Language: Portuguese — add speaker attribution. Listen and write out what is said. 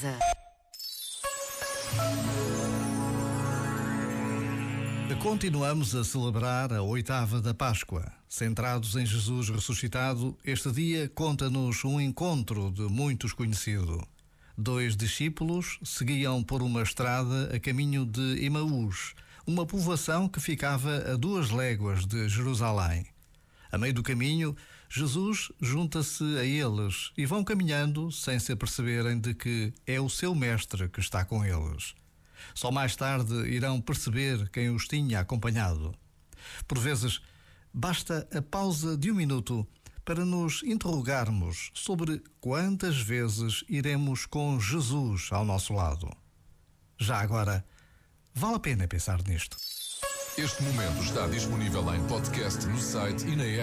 Speaker 1: casa.
Speaker 2: Continuamos a celebrar a oitava da Páscoa. Centrados em Jesus ressuscitado, este dia conta-nos um encontro de muitos conhecido. Dois discípulos seguiam por uma estrada a caminho de Emaús, uma povoação que ficava a duas léguas de Jerusalém. A meio do caminho, Jesus junta-se a eles e vão caminhando sem se aperceberem de que é o seu Mestre que está com eles. Só mais tarde irão perceber quem os tinha acompanhado. Por vezes, basta a pausa de um minuto para nos interrogarmos sobre quantas vezes iremos com Jesus ao nosso lado. Já agora, vale a pena pensar nisto.
Speaker 3: Este momento está disponível em podcast no site e na app.